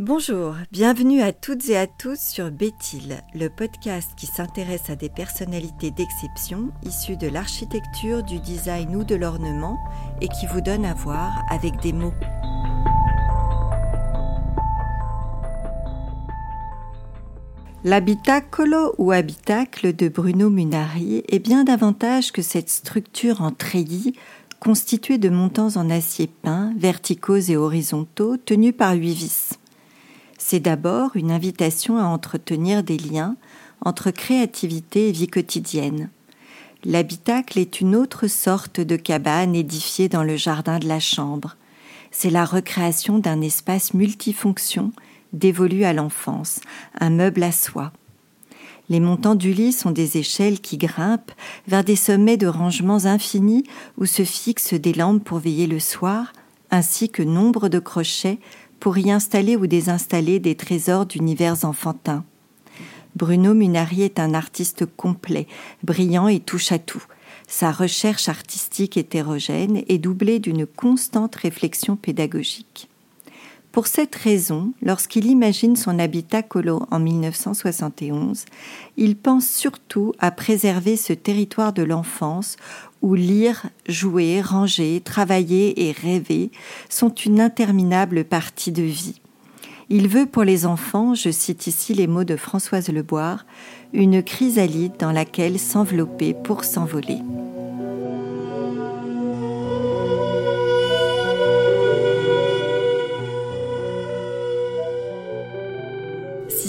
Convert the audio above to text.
Bonjour, bienvenue à toutes et à tous sur Béthil, le podcast qui s'intéresse à des personnalités d'exception issues de l'architecture, du design ou de l'ornement et qui vous donne à voir avec des mots. L'habitacolo ou habitacle de Bruno Munari est bien davantage que cette structure en treillis constituée de montants en acier peint, verticaux et horizontaux, tenus par huit vis. C'est d'abord une invitation à entretenir des liens entre créativité et vie quotidienne. L'habitacle est une autre sorte de cabane édifiée dans le jardin de la chambre. C'est la recréation d'un espace multifonction dévolu à l'enfance, un meuble à soi. Les montants du lit sont des échelles qui grimpent vers des sommets de rangements infinis où se fixent des lampes pour veiller le soir, ainsi que nombre de crochets pour y installer ou désinstaller des trésors d'univers enfantins. Bruno Munari est un artiste complet, brillant et touche à tout. Sa recherche artistique hétérogène est doublée d'une constante réflexion pédagogique. Pour cette raison, lorsqu'il imagine son habitat colo en 1971, il pense surtout à préserver ce territoire de l'enfance où lire, jouer, ranger, travailler et rêver sont une interminable partie de vie. Il veut pour les enfants, je cite ici les mots de Françoise Leboire, une chrysalide dans laquelle s'envelopper pour s'envoler.